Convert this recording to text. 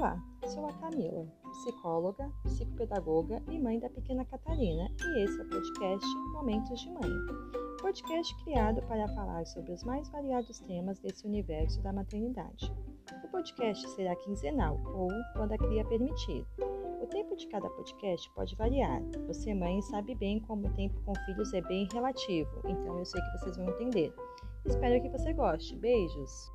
Olá, sou a Camila, psicóloga, psicopedagoga e mãe da pequena Catarina, e esse é o podcast Momentos de Mãe. Podcast criado para falar sobre os mais variados temas desse universo da maternidade. O podcast será quinzenal ou quando a cria permitir. O tempo de cada podcast pode variar. Você, mãe, sabe bem como o tempo com filhos é bem relativo, então eu sei que vocês vão entender. Espero que você goste. Beijos!